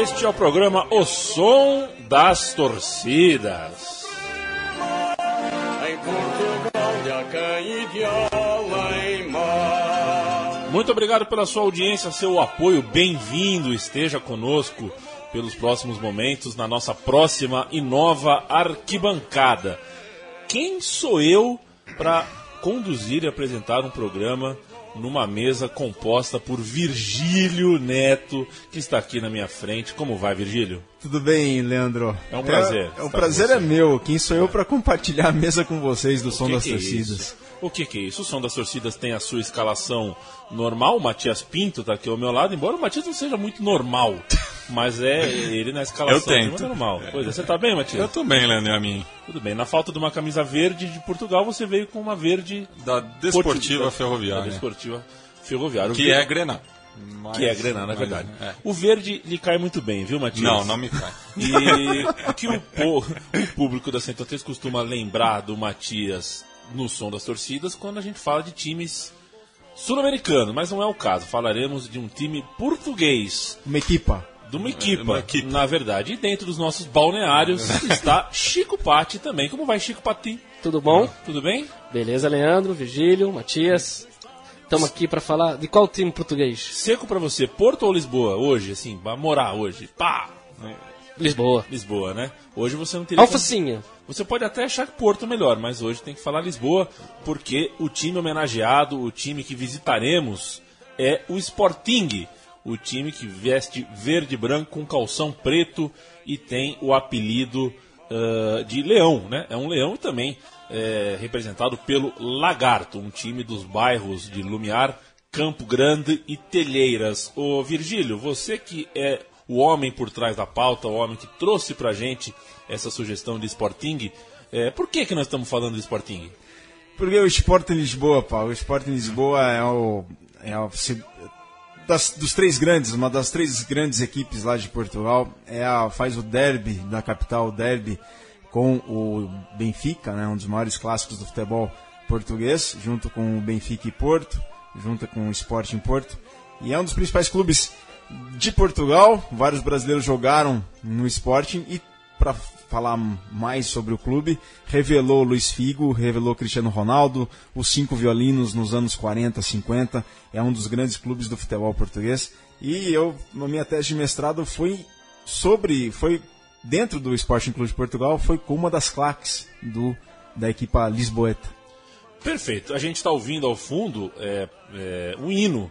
Este é o programa O Som das Torcidas. Muito obrigado pela sua audiência, seu apoio. Bem-vindo, esteja conosco pelos próximos momentos na nossa próxima e nova arquibancada. Quem sou eu para conduzir e apresentar um programa numa mesa composta por Virgílio Neto, que está aqui na minha frente. Como vai, Virgílio? Tudo bem, Leandro? É um prazer É, é um prazer é meu. Quem sou eu para compartilhar a mesa com vocês do som que das que é torcidas? isso? O que, que é isso? O som das torcidas tem a sua escalação normal. O Matias Pinto está aqui ao meu lado, embora o Matias não seja muito normal. Mas é ele na escalação Eu tento. normal. Pois é, você tá bem, Matias? Eu tô bem, Leandro, e a mim. Tudo bem. Na falta de uma camisa verde de Portugal, você veio com uma verde Da Desportiva Portu- Ferroviária. Da Desportiva Ferroviária. Que verde- é Grená. Mas- que é Grená, na mas- verdade. é. O verde lhe cai muito bem, viu, Matias? Não, não me cai. E o que o, o público da Central 3 costuma lembrar do Matias no som das torcidas quando a gente fala de times sul-americanos, mas não é o caso. Falaremos de um time português, Uma equipa. de uma equipa, Uma equipe. na verdade. E dentro dos nossos balneários está Chico Patti também. Como vai, Chico Patti? Tudo bom? Tudo bem? Beleza, Leandro, Vigílio, Matias. Estamos aqui para falar de qual time português? Seco pra você, Porto ou Lisboa? Hoje, assim, pra morar hoje. Pá! Lisboa. Lisboa, né? Hoje você não teria. Alfacinha. Você pode até achar que Porto é melhor, mas hoje tem que falar Lisboa, porque o time homenageado, o time que visitaremos, é o Sporting. O time que veste verde e branco com calção preto e tem o apelido ah, de Leão, né? É um leão e também é representado pelo Lagarto, um time dos bairros de Lumiar, Campo Grande e Telheiras. Ô Virgílio, você que é o homem por trás da pauta, o homem que trouxe pra gente essa sugestão de Sporting, é, por que, que nós estamos falando de Sporting? Porque o Sport em Lisboa, pá. O Sport em Lisboa é o. É o se- das, dos três grandes, uma das três grandes equipes lá de Portugal. É a, faz o derby da capital, o derby com o Benfica, né, um dos maiores clássicos do futebol português, junto com o Benfica e Porto, junto com o Sporting Porto. E é um dos principais clubes de Portugal. Vários brasileiros jogaram no Sporting e para falar mais sobre o clube, revelou Luiz Figo, revelou Cristiano Ronaldo, os cinco violinos nos anos 40, 50, é um dos grandes clubes do futebol português. E eu, na minha tese de mestrado, foi sobre, foi dentro do Sporting Clube de Portugal, foi com uma das claques do, da equipa lisboeta. Perfeito. A gente está ouvindo ao fundo é, é, um hino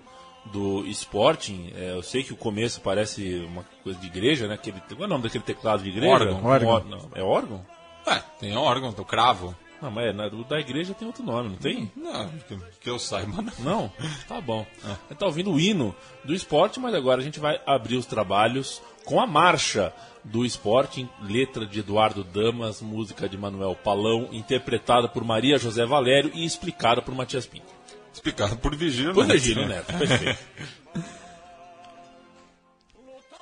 do Sporting. É, eu sei que o começo parece uma coisa de igreja, né? Aquele, qual é o nome daquele teclado de igreja? Órgão. Um Órgão. ó- não, é órgão? Ué, tem órgão, do cravo. Não, mas é, na- o da igreja tem outro nome, não tem? Não, que, que eu saiba, não. Não? Tá bom. Você tá ouvindo o hino do esporte, mas agora a gente vai abrir os trabalhos com a marcha do Sporting, letra de Eduardo Damas, música de Manuel Palão, interpretada por Maria José Valério e explicada por Matias Pinto. Explicado por Vigílio. Por né? Virgílio Neto, perfeito.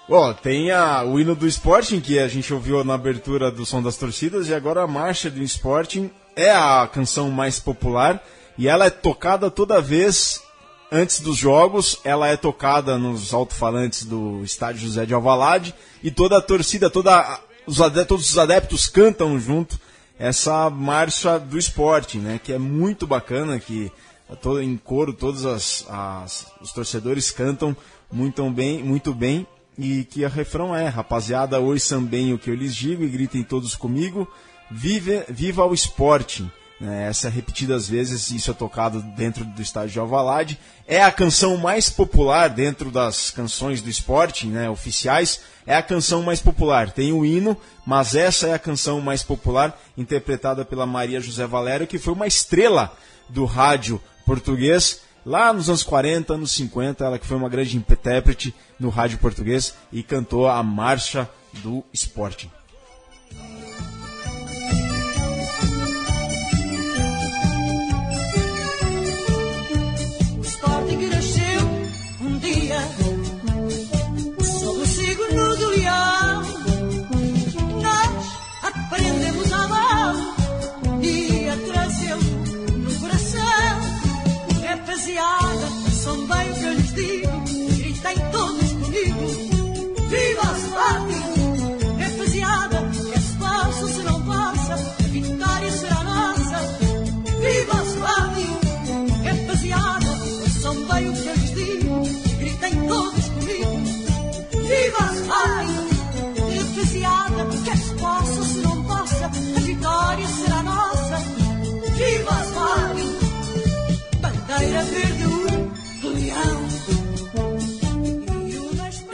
Ó, tem a, o hino do Sporting, que a gente ouviu na abertura do Som das Torcidas, e agora a Marcha do Sporting é a canção mais popular, e ela é tocada toda vez antes dos jogos, ela é tocada nos alto-falantes do estádio José de Alvalade, e toda a torcida, toda, a- os ade- todos os adeptos cantam junto essa marcha do Sporting, né, que é muito bacana, que todo, em coro todos as, as- os torcedores cantam muito bem, muito bem e que a refrão é rapaziada ouçam bem o que eu lhes digo e gritem todos comigo vive, viva o Sporting né, essa é repetidas vezes, isso é tocado dentro do estádio de Alvalade. É a canção mais popular dentro das canções do Sporting, né, oficiais. É a canção mais popular. Tem o hino, mas essa é a canção mais popular, interpretada pela Maria José Valério, que foi uma estrela do rádio português lá nos anos 40, anos 50, ela que foi uma grande intérprete no rádio português e cantou a marcha do Sporting.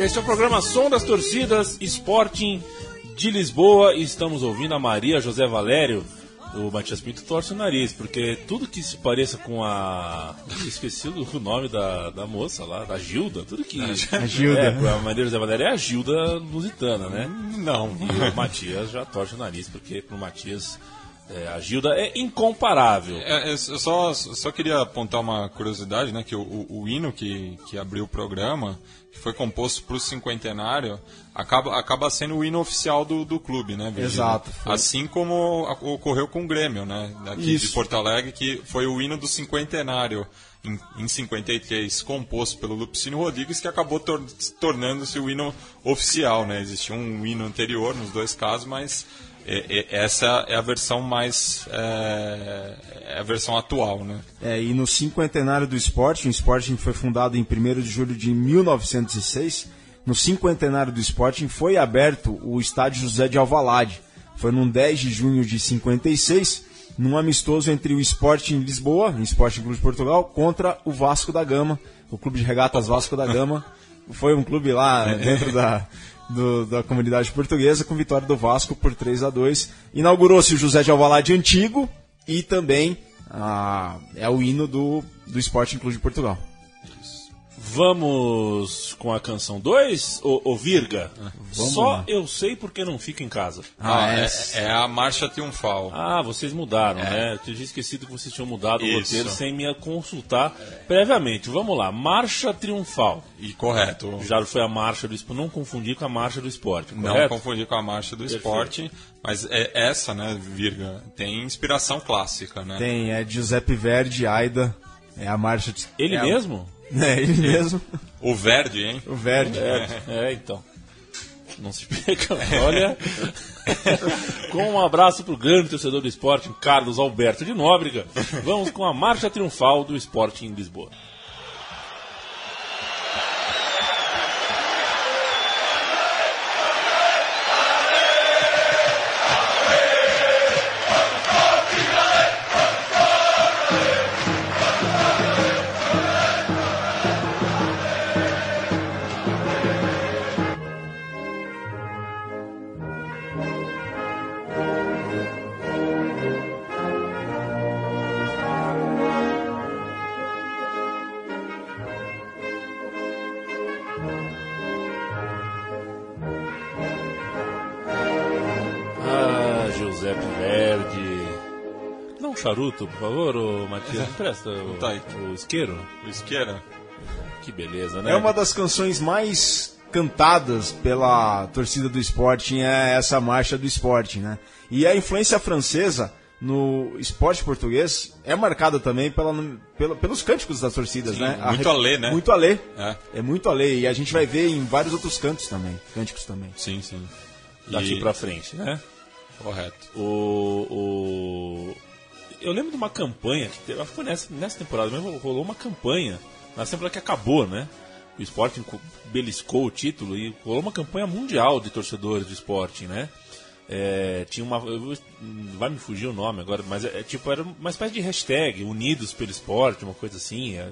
Este é o programa Som das Torcidas Sporting de Lisboa e estamos ouvindo a Maria José Valério. O Matias Pinto torce o nariz, porque tudo que se pareça com a. Esqueci o nome da, da moça lá, da Gilda, tudo que. A Gilda. É, a Maria José Valério é a Gilda lusitana, né? Não. E o Matias já torce o nariz, porque pro Matias é, a Gilda é incomparável. É, eu só, só queria apontar uma curiosidade, né? Que o, o- o hino que, que abriu o programa, que foi composto para o cinquentenário, acaba, acaba sendo o hino oficial do, do clube, né, Virgílio? Exato, foi. Assim como ocorreu com o Grêmio, né? Daqui de Isso. Porto Alegre, que foi o hino do cinquentenário. Em, em 53, composto pelo Lupicínio Rodrigues, que acabou tor- tornando-se o hino oficial, né? Existia um hino anterior nos dois casos, mas é- é- essa é a versão mais é, é a versão atual, né? É, e no cinquentenário do Sporting, o Sporting foi fundado em 1 de julho de 1906. No cinquentenário do Sporting foi aberto o estádio José de Alvalade. Foi num 10 de junho de 56, num amistoso entre o Sporting Lisboa, o Sporting Clube de Portugal, contra o Vasco da Gama, o Clube de Regatas Vasco da Gama. Foi um clube lá dentro da, do- da comunidade portuguesa, com vitória do Vasco por 3 a 2 Inaugurou-se o José de Alvalade antigo e também ah, é o hino do, do Sporting Clube de Portugal. Vamos com a canção 2, ô, ô Virga? vamos Só lá. eu sei porque não fico em casa. Ah, Ah, é, é- é a marcha triunfal. Ah, vocês mudaram, né? Eu tinha esquecido que vocês tinham mudado o Isso. roteiro sem me consultar previamente. Vamos lá, Marcha Triunfal. E correto. Já foi a marcha do esporte, não confundir com a marcha do esporte, Não correto? confundir com a marcha do Perfeito. esporte, mas é essa, né, Virga, tem inspiração clássica, né? Tem, é Giuseppe Verdi, Aida, é a marcha. de- Ele é a- mesmo? É, ele mesmo, O Verde, hein? o Verdi. É, é, então. Não se pega. Olha. com um abraço pro grande torcedor do esporte, Carlos Alberto de Nóbrega. Vamos com a marcha triunfal do esporte em Lisboa. Charuto, por favor, ô Matias. Empresta o, Tá aí. o isqueiro. O Isqueira. Que beleza, né? É uma das canções mais cantadas pela torcida do Sporting, é essa marcha do Sporting, né? E a influência francesa no esporte português é marcada também pela, pela- pelos cânticos das torcidas, Sim, né? muito A- alê, né? Muito alê. É. É muito alê. E a gente vai ver em vários outros cantos também. Cânticos também. Sim, sim. Daqui E- pra frente, né? Correto. O, o... Eu lembro de uma campanha, que teve, acho que foi nessa, nessa temporada mesmo, rolou uma campanha, na temporada que acabou, né? O Sporting co- beliscou o título e rolou uma campanha mundial de torcedores do Sporting, né? é, tinha uma. eu vai me fugir o nome agora, mas é, é tipo, era uma espécie de hashtag, Unidos pelo Esporte, uma coisa assim. é,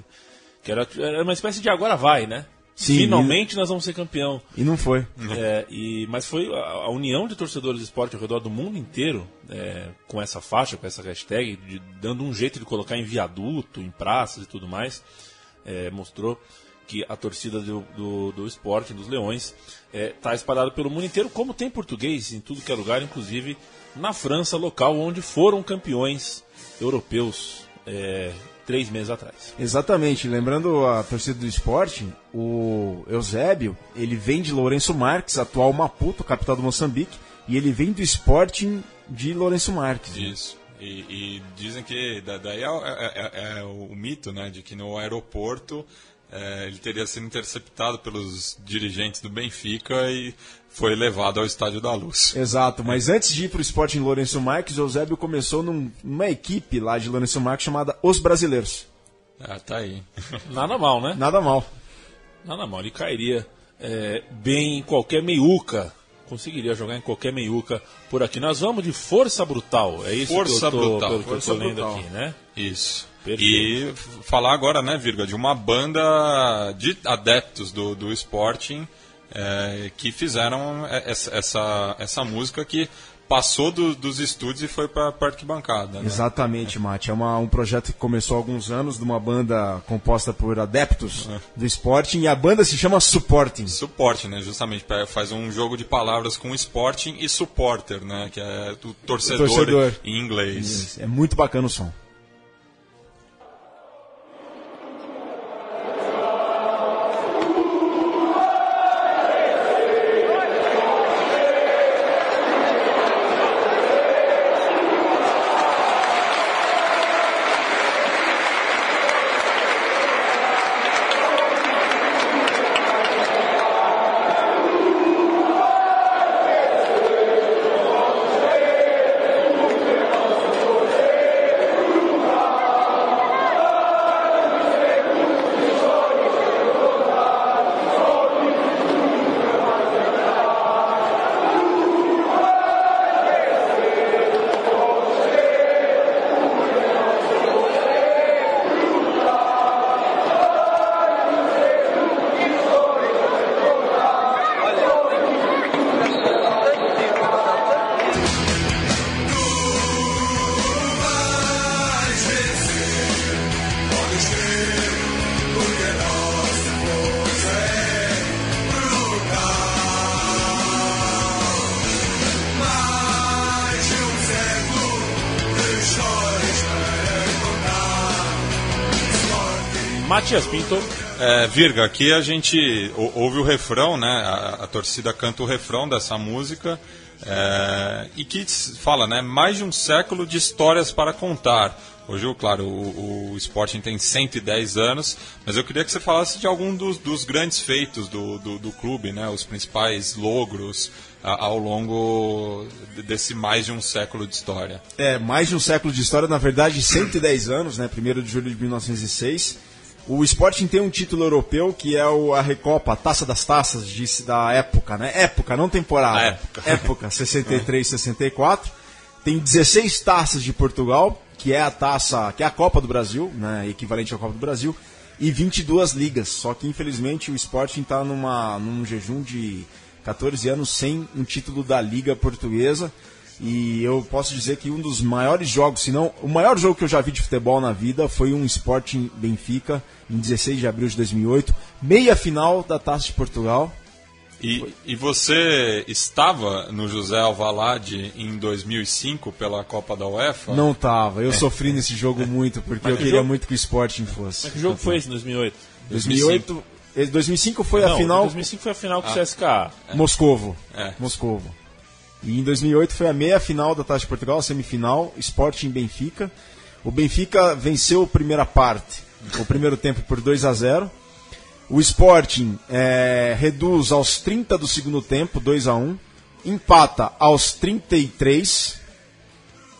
que era, era uma espécie de agora vai, né? Sim, Finalmente nós vamos ser campeão. E não foi. É, e, mas foi a, a união de torcedores de esporte ao redor do mundo inteiro, é, com essa faixa, com essa hashtag, de- dando um jeito de colocar em viaduto, em praças e tudo mais, é, mostrou que a torcida do, do, do esporte, dos leões, está espalhada pelo mundo inteiro, como tem português em tudo que é lugar, inclusive na França, local onde foram campeões europeus é, três meses atrás. Exatamente, lembrando a torcida do esporte, o Eusébio, ele vem de Lourenço Marques, atual Maputo, capital do Moçambique, e ele vem do Sporting de Lourenço Marques. né? Isso. E, e dizem que da- daí é, é- é- é o mito, né, de que no aeroporto é, ele teria sido interceptado pelos dirigentes do Benfica e foi levado ao Estádio da Luz. Exato, mas antes de ir para o Sporting Lourenço Marques, o Eusébio começou num- numa equipe lá de Lourenço Marques chamada Os Brasileiros. Ah, tá aí. Nada mal, né? Nada mal. Nada mal, ele cairia é, bem em qualquer meiuca. Conseguiria jogar em qualquer meiuca por aqui. Nós vamos de força brutal. É isso Força que eu tô, Brutal, pelo que eu Força tô lendo Brutal. aqui, né? Isso. Perfeito. E falar agora, né, Virga, de uma banda de adeptos do, do Sporting é, que fizeram e- essa, essa, essa música que passou do- dos estúdios e foi para a arquibancada. Né? Exatamente, Mate. É uma- um projeto que começou há alguns anos, de uma banda composta por adeptos do Sporting, e a banda se chama Supporting. Suporte, né? Justamente, faz um jogo de palavras com Sporting e supporter, né? Que é o torcedor, torcedor. em inglês. É muito bacana o som. Matias Pinto. É, Virga, aqui a gente ou- ouve o refrão, né? A, a torcida canta o refrão dessa música é, e que fala, né? Mais de um século de histórias para contar. Hoje, claro, o, o Sporting tem 110 anos, mas eu queria que você falasse de algum dos, dos grandes feitos do, do, do clube, né? Os principais logros a- ao longo de- desse mais de um século de história. É, mais de um século de história, na verdade, 110 anos, né? 1 de julho de 1906. O Sporting tem um título europeu que é o, a Recopa, a Taça das Taças, disse da época, né? Época, não temporada. A época. Época, 63, 64. Tem 16 taças de Portugal, que é a taça, que é a Copa do Brasil, né? Equivalente à Copa do Brasil. E 22 ligas. Só que, infelizmente, o Sporting está numa, num jejum de 14 anos sem um título da Liga Portuguesa. E eu posso dizer que um dos maiores jogos, se não o maior jogo que eu já vi de futebol na vida foi um Sporting Benfica em 16 de abril de 2008, meia final da Taça de Portugal. E, e você estava no José Alvalade em 2005 pela Copa da UEFA? Não tava, eu sofri nesse jogo muito porque eu que queria jogo? muito que o Sporting fosse. Que jogo foi esse em 2008? 2008, eh, 2005 foi Não, a final 2005 foi a final com o CSKA. Moscovo. É. Moscovo. E em 2008 foi a meia final da Taça de Portugal, a semifinal, Sporting Benfica. O Benfica venceu a primeira parte, o primeiro tempo por 2 a 0. O Sporting eh, reduz aos 30 do segundo tempo, 2 a 1. Empata aos 33.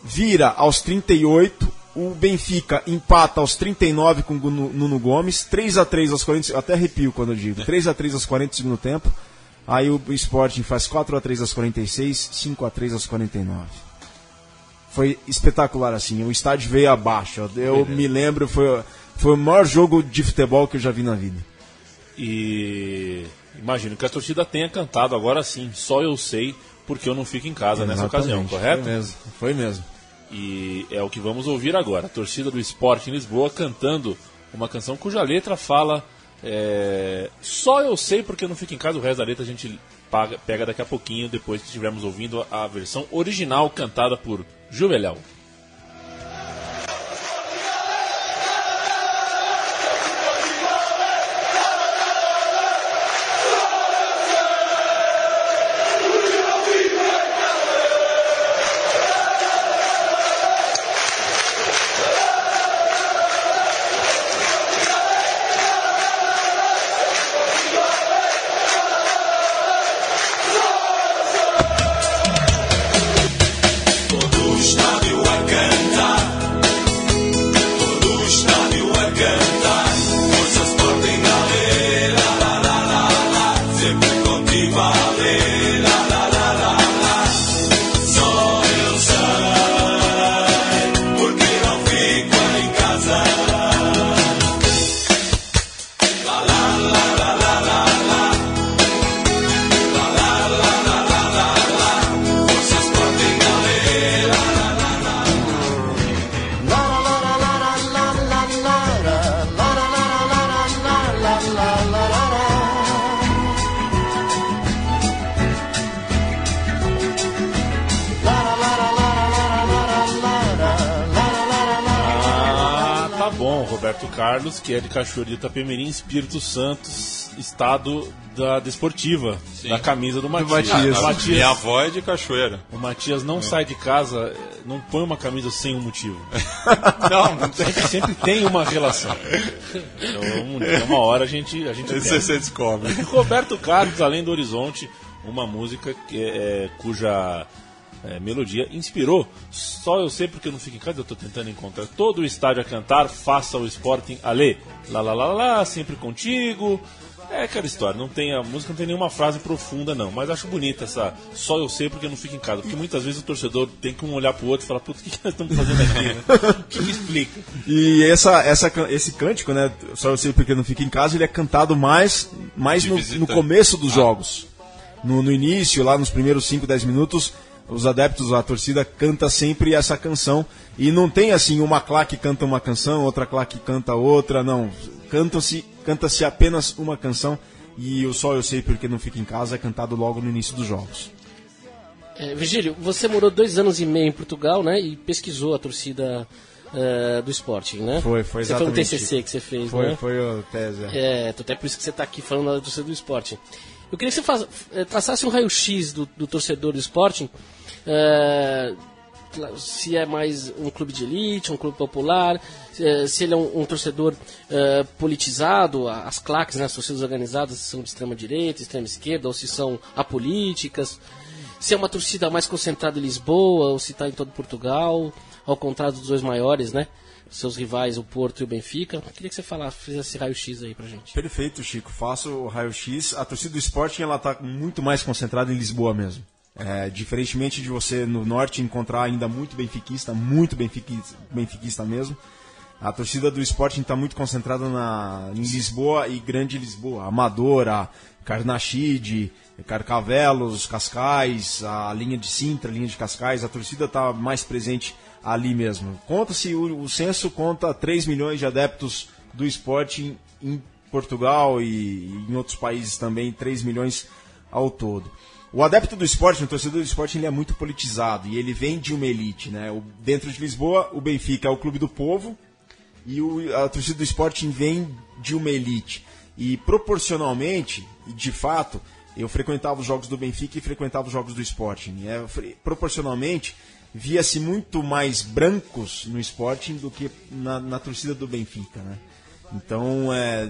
Vira aos 38. O Benfica empata aos 39 com o Nuno Gomes. 3 a 3 aos 40. Eu até arrepio quando eu digo. 3 a 3 aos 40 do segundo tempo. Aí o Sporting faz 4 a 3 aos 46, 5 a 3 aos 49. Foi espetacular assim, o estádio veio abaixo. Eu me lembro, foi, foi o maior jogo de futebol que eu já vi na vida. E imagino que a torcida tenha cantado agora sim, só eu sei porque eu não fico em casa nessa ocasião, Exatamente, correto? Foi mesmo, foi mesmo. E é o que vamos ouvir agora. A torcida do esporte em Lisboa cantando uma canção cuja letra fala. É, Só eu sei porque eu não fico em casa, o resto da letra a gente paga- pega daqui a pouquinho, depois que estivermos ouvindo a versão original cantada por Juvelhão. Roberto Carlos, que é de Cachoeira de Itapemirim, Espírito Santos, estado da desportiva, da camisa do Matias. Matias. O Matias, Minha avó é de Cachoeira. o Matias não sai de casa, não põe uma camisa sem um motivo. Não, não tem. Sempre, sempre tem uma relação. Então, um- uma hora a gente, a gente Esse você descobre. Roberto Carlos, Além do Horizonte, uma música que é- é, cuja é, melodia inspirou. Só eu sei porque eu não fico em casa, eu estou tentando encontrar todo o estádio a cantar, faça o Sporting Alê. Lá, lá, lá, lá, lá, sempre contigo. É aquela história, não tem, a música não tem nenhuma frase profunda não, mas acho bonita essa só eu sei porque eu não fico em casa, porque muitas vezes o torcedor tem que um olhar pro outro e falar, putz, o que, que nós estamos fazendo aqui? né? O que, que explica? E essa, essa, esse cântico, né? Só eu sei porque não fica em casa, ele é cantado mais, mais no, no começo dos jogos. No, no início, lá nos primeiros 5, 10 minutos, os adeptos, a torcida canta sempre essa canção. E não tem assim, uma claque canta uma canção, outra claque canta outra, não. Canta-se canta-se apenas uma canção. E o Só Eu Sei Porque Não Fica em Casa é cantado logo no início dos jogos. É, Virgílio, você morou dois anos e meio em Portugal, né? E pesquisou a torcida eh, do Sporting, né? Foi, foi Você foi um exatamente TCC que você fez, Foi, né? foi o tese. é. É, até por isso que você está aqui falando da torcida do Sporting. Eu queria que você faz, eh, traçasse um raio-x do, do torcedor do Sporting. Cla- se é mais um clube de elite, um clube popular, se, eh, se ele é um, um torcedor eh, politizado, as claques, né, as torcidas organizadas se são de extrema direita, extrema esquerda, ou se são apolíticas. Se é uma torcida mais concentrada em Lisboa, ou se está em todo Portugal, ao contrário dos dois maiores, né? Seus rivais, o Porto e o Benfica. Eu queria que você falasse, fizesse esse raio-x aí pra gente. Perfeito, Chico. Faço o raio-x. A torcida do Sporting ela está muito mais concentrada em Lisboa mesmo. É, diferentemente de você no norte encontrar ainda muito benfiquista, muito benfiquista, benfiquista mesmo. A torcida do Sporting está muito concentrada na, em Lisboa e Grande Lisboa. Amadora, Carnaxide, Carcavelos, Cascais, a linha de Sintra, a linha de Cascais. A torcida está mais presente ali mesmo. Conta-se, o, o censo conta 3 milhões de adeptos do Sporting em Portugal e em outros países também, 3 milhões ao todo. O adepto do esporte, o torcedor do esporte, ele é muito politizado e ele vem de uma elite. Né? O- dentro de Lisboa, o Benfica é o clube do povo e o- a torcida do Sporting vem de uma elite. E proporcionalmente, de fato, eu frequentava os jogos do Benfica e frequentava os jogos do Sporting. É, proporcionalmente, via-se muito mais brancos no Sporting do que na, na torcida do Benfica. Né? Então, é,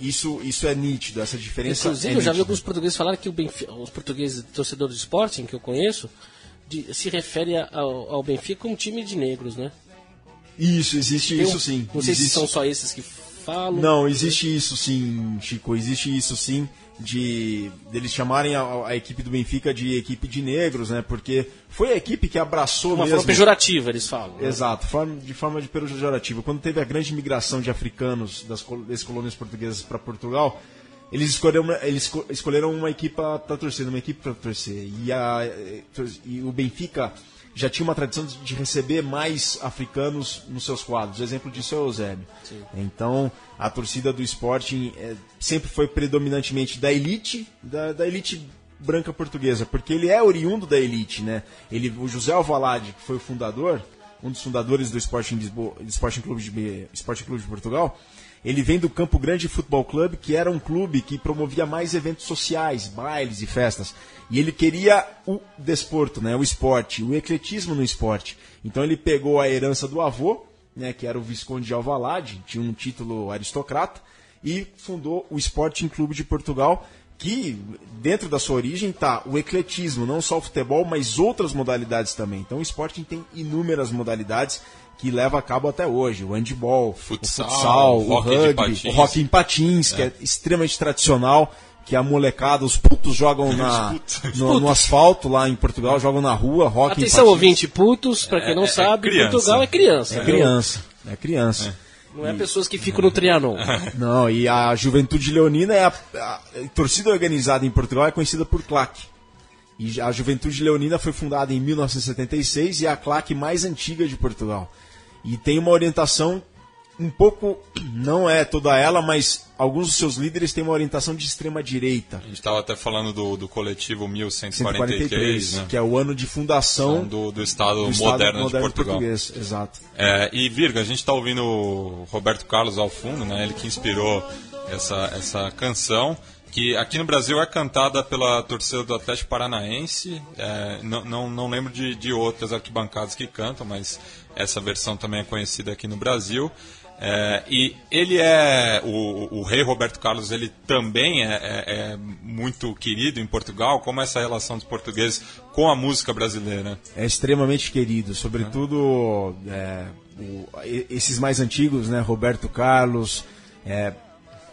isso, isso é nítido, essa diferença Inclusive, é eu já vi alguns portugueses falarem que o Benfica, os portugueses torcedores do Sporting, que eu conheço, de- se refere ao, ao Benfica como um time de negros, né? Isso, existe Tem isso sim. Não sei se Existe- são só esses que falam. Não, existe isso sim, Chico, existe isso sim. De deles chamarem a, a equipe do Benfica de equipe de negros, né? Porque foi a equipe que abraçou Uma mesmo. forma pejorativa, eles falam. né? Exato, de forma de pejorativa. Quando teve a grande migração de africanos das, das colônias portuguesas para Portugal, eles escolheram, uma- eles esco- escolheram uma equipe para torcer, uma equipe para torcer. E, a, e o Benfica já tinha uma tradição de receber mais africanos nos seus quadros. O exemplo disso é o Eusébio. Então, a torcida do Sporting eh, sempre foi predominantemente da elite, da, da elite branca portuguesa, porque ele é oriundo da elite, né? Ele, o José Alvalade, que foi o fundador, um dos fundadores do Sporting, Lisboa, do Sporting, Clube de, Sporting Clube de Portugal, ele vem do Campo Grande Futebol Clube, que era um clube que promovia mais eventos sociais, bailes e festas. E ele queria o desporto, né, o esporte, o ecletismo no esporte. Então ele pegou a herança do avô, né, que era o Visconde de Alvalade, tinha um título aristocrata, e fundou o Sporting Clube de Portugal, que dentro da sua origem está o ecletismo, não só o futebol, mas outras modalidades também. Então o Sporting tem inúmeras modalidades que leva a cabo até hoje. O handball, Futsal, o futsal, o rugby, patins. o hockey em patins, que é extremamente tradicional, que a molecada, os putos jogam na, no, no asfalto lá em Portugal, jogam na rua, em Atenção, patins. ouvinte, putos, pra quem não é sabe, criança. Portugal é criança. É criança, é criança. Não é pessoas que ficam no Trianon. Não, e a Juventude Leonina é a, a- a torcida organizada em Portugal é conhecida por CLAC. E a Juventude Leonina foi fundada em 1976 e é a CLAC mais antiga de Portugal. E tem uma orientação um pouco, não é toda ela, mas alguns dos seus líderes têm uma orientação de extrema direita. A gente estava até falando do, do coletivo 1143, 143, né? que é o ano de fundação do, do Estado, do Estado moderno, de Portugal. português. Exato. É, e Virga, a gente está ouvindo o Roberto Carlos ao fundo, né? Ele que inspirou essa, essa canção, que aqui no Brasil é cantada pela torcida do Atlético Paranaense. É, não, não, não lembro de, de outras arquibancadas que cantam, mas essa versão também é conhecida aqui no Brasil. É, e ele é o, o rei Roberto Carlos, ele também é, é- é muito querido em Portugal. Como é essa relação dos portugueses com a música brasileira? é extremamente querido, sobretudo é, o- esses mais antigos, né, Roberto Carlos, é,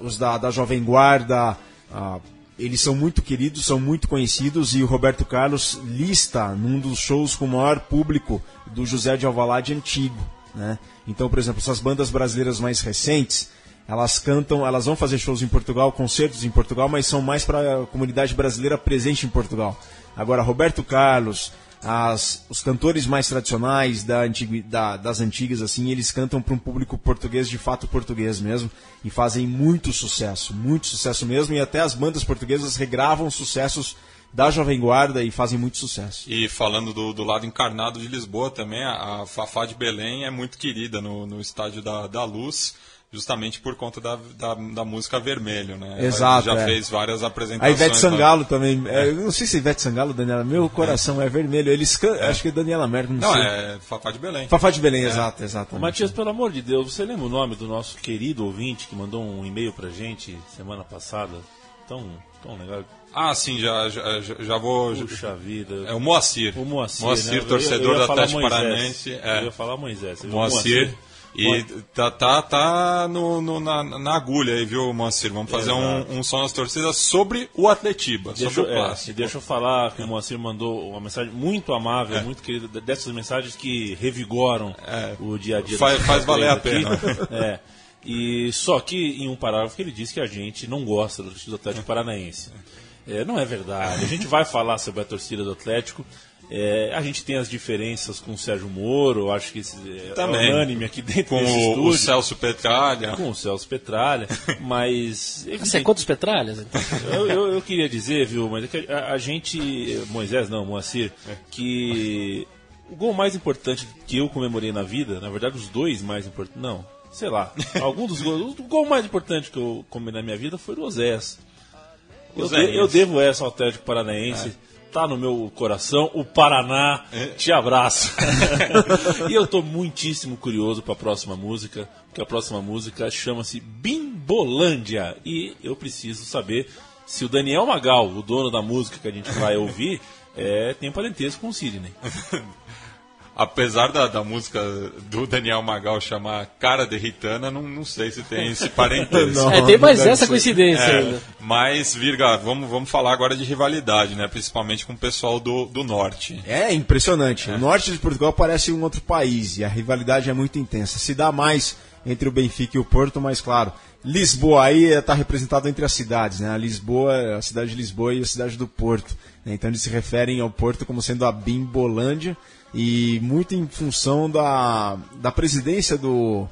os da, da Jovem Guarda, ah, eles são muito queridos, são muito conhecidos e o Roberto Carlos lista num dos shows com o maior público do José de Alvalade antigo, né? Então, por exemplo, essas bandas brasileiras mais recentes, elas cantam, elas vão fazer shows em Portugal, concertos em Portugal, mas são mais para a comunidade brasileira presente em Portugal. Agora, Roberto Carlos, as- os cantores mais tradicionais da antigui- da- das antigas, assim, eles cantam para um público português, de fato português mesmo, e fazem muito sucesso, muito sucesso mesmo, e até as bandas portuguesas regravam sucessos da Jovem Guarda e fazem muito sucesso. E falando do, do lado encarnado de Lisboa também, a Fafá de Belém é muito querida no, no estádio da, da Luz, justamente por conta da, da, da música Vermelho, né? Ela Exato, já é. fez várias A apresentações. Ivete lá. Sangalo também. é, eu não sei se Ivete Sangalo, Daniela. Meu coração é, vermelho. Eles can... Acho que é Daniela Merkel, não, Não, sei. é Fafá de Belém. Fafá de Belém, exato, exato. Matias, pelo amor de Deus, você lembra o nome do nosso querido ouvinte que mandou um e-mail pra gente semana passada? Tão, tão legal. Ah, sim, já, já, já- vou. Puxa vida. É o Moacir. O Moacir, Moacir, né? Eu- torcedor eu ia do falar Atlético Moisés. Paranaense. Eu É, ia falar Moisés. viu? Moacir. E tá, tá, tá no, no- na, na agulha aí, viu, Moacir? Vamos fazer Exato. um, um som nas torcidas sobre o Atletiba, Deixa, sobre o é, clássico. e deixa eu falar que o Moacir mandou uma mensagem muito amável, É. muito querida, dessas mensagens que revigoram o dia a dia. Faz- faz valer a aqui. É. E só que em um parágrafo ele diz que a gente não gosta do Atlético Paranaense. É, não é verdade. A gente vai falar sobre a torcida do Atlético. É, a gente tem as diferenças com o Sérgio Moro, eu acho que isso é Também. unânime aqui dentro Com desse o, estúdio. o Celso Petralha. Com o Celso Petralha, mas. Você é quantos petralhas? Então? Eu, eu, eu queria dizer, viu, mas é que a, a gente. Moisés, não, Moacir, que o gol mais importante que eu comemorei na vida, na verdade, os dois mais importantes. Não, sei lá. Algum dos gols. O gol mais importante que eu comemorei na minha vida foi do Oséias. Eu, de- eu devo essa ao Atlético Paranaense. Tá no meu coração, o Paraná te abraço. e eu tô muitíssimo curioso para a próxima música, porque a próxima música chama-se Bimbolândia. E eu preciso saber se o Daniel Magal, o dono da música que a gente vai ouvir, é, tem parentesco com o Sidney. apesar da, da música do Daniel Magal chamar Cara de Ritana, não, não sei se tem esse parentesco. É, tem mais essa ser. coincidência É, ainda. mas, Virga, vamos, vamos falar agora de rivalidade, né? Principalmente com o pessoal do, do norte. É impressionante. O norte de Portugal parece um outro país e a rivalidade é muito intensa. Se dá mais entre o Benfica e o Porto, mas claro, Lisboa aí está representado entre as cidades, né? A Lisboa, a cidade de Lisboa e a cidade do Porto. né? Então eles se referem ao Porto como sendo a Bimbolândia e muito em função da, da presidência do,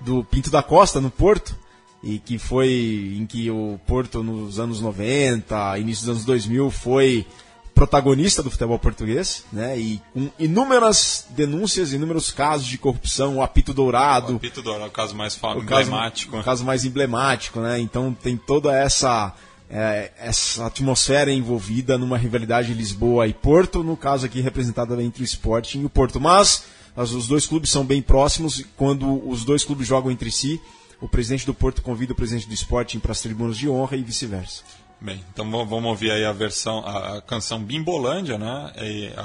do Pinto da Costa no Porto e que foi em que o Porto nos anos 90, início dos anos 2000 foi protagonista do futebol português, né? E com inúmeras denúncias, inúmeros casos de corrupção, o apito dourado, O Pito Dourado é o caso mais o caso, emblemático. o caso mais emblemático, né? Então tem toda essa é, essa atmosfera envolvida numa rivalidade Lisboa e Porto, no caso aqui representada entre o Sporting e o Porto. Mas as- os dois clubes são bem próximos. Quando os dois clubes jogam entre si, o presidente do Porto convida o presidente do Sporting para as tribunas de honra e vice-versa. Bem, então va- vamos ouvir aí a versão, a, canção Bimbolândia, né? A,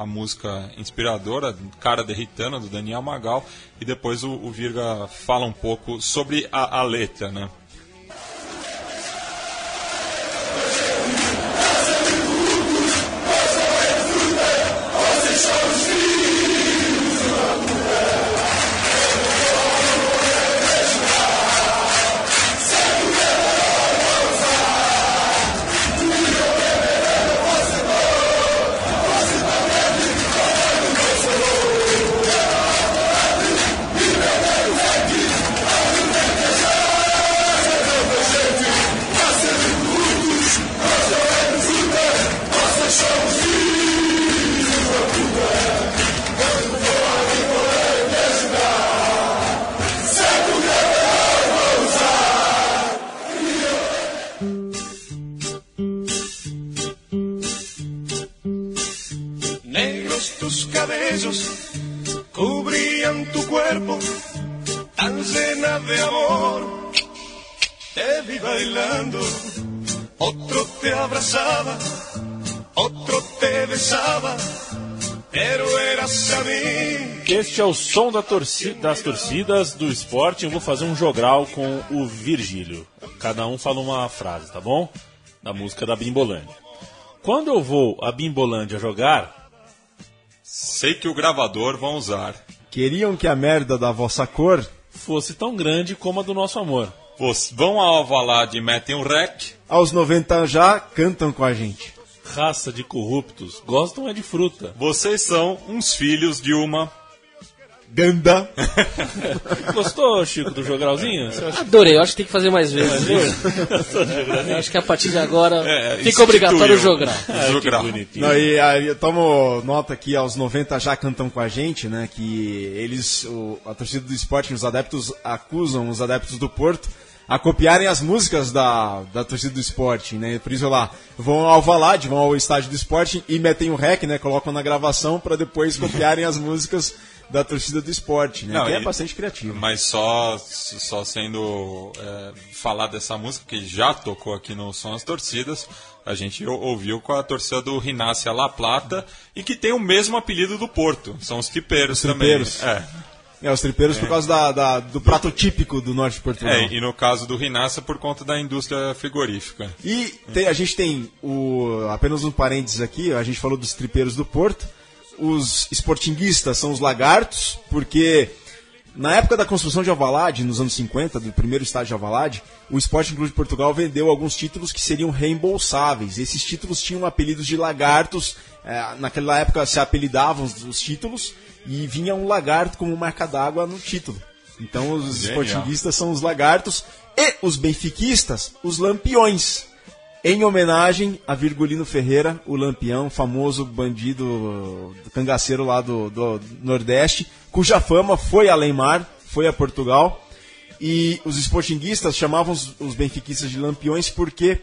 a- a música inspiradora, Cara Derritana, do Daniel Magal. E depois o, o Virga fala um pouco sobre a, a letra, né? Bailando, otro te abrazaba, otro te besaba, pero eras a mí. Este é o som da torci- das torcidas do esporte. Eu vou fazer um jogral com o Virgílio. Cada um fala uma frase, tá bom? Da música da Bimbolândia. Quando eu vou a Bimbolândia jogar, Sei que o gravador vão usar. Queriam que a merda da vossa cor fosse tão grande como a do nosso amor. Vocês vão ao Alvalade e metem um rec. aos 90 já cantam com a gente. Raça de corruptos, gostam é de fruta. Vocês são uns filhos de uma. Ganda. Gostou, Chico, do jogralzinho? Adorei, eu acho que tem que fazer mais vezes. viu? Eu acho que a partir de agora É, fica obrigatório o jogral. Ah, que Jogral. bonitinho. Não, e aí eu tomo nota aqui aos 90 já cantam com a gente, né? Que eles, o- a torcida do Sporting, os adeptos acusam os adeptos do Porto a copiarem as músicas da, da torcida do Sporting, né? Por isso lá, vão ao Valade, vão ao estádio do Sporting e metem o rec, né? Colocam na gravação para depois copiarem as músicas da torcida do Sporting, né? Não, que é bastante criativo. Mas só, só sendo é, falar dessa música que já tocou aqui no Som das Torcidas, a gente ou- ouviu com a torcida do Rinácia La Plata e que tem o mesmo apelido do Porto. São os tripeiros também. tripeiros. É. É, os tripeiros por causa da, da- do prato típico do norte de Portugal. É, e no caso do Rinácia por conta da indústria frigorífica. E tem- a gente tem o, apenas um parênteses aqui, a gente falou dos tripeiros do Porto. Os esportinguistas são os lagartos, porque na época da construção de Alvalade, nos anos 50, do primeiro estádio de Alvalade, o Sporting Clube de Portugal vendeu alguns títulos que seriam reembolsáveis. Esses títulos tinham apelidos de lagartos, eh, naquela época se apelidavam os, os títulos e vinha um lagarto como marca d'água no título. Então os Genial. esportinguistas são os lagartos e os benfiquistas, os lampiões em homenagem a Virgulino Ferreira, o Lampião, famoso bandido cangaceiro lá do, do Nordeste, cuja fama foi além mar, foi a Portugal. E os esportinguistas chamavam os, benfiquistas de lampiões porque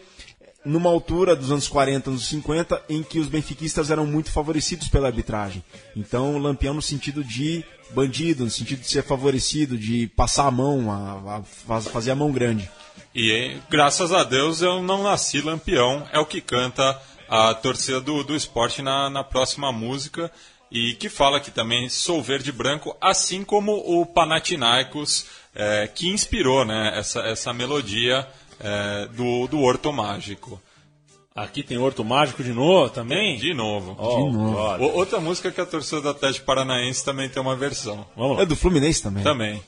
numa altura dos anos 40, anos 50, em que os benfiquistas eram muito favorecidos pela arbitragem. Então, lampião no sentido de bandido, no sentido de ser favorecido, de passar a mão, a, a faz- fazer a mão grande. E graças a Deus eu não nasci lampião, é o que canta a torcida do, do esporte na, na próxima música. e que fala que também sou verde e branco, assim como o Panathinaikos, é, que inspirou né, essa, essa melodia é, do, do Horto Mágico. Aqui tem Horto Mágico de novo também? De novo. Oh, glória. O- Outra música que a torcida do Atlético Paranaense também tem uma versão. Vamos lá. É do Fluminense também. Também.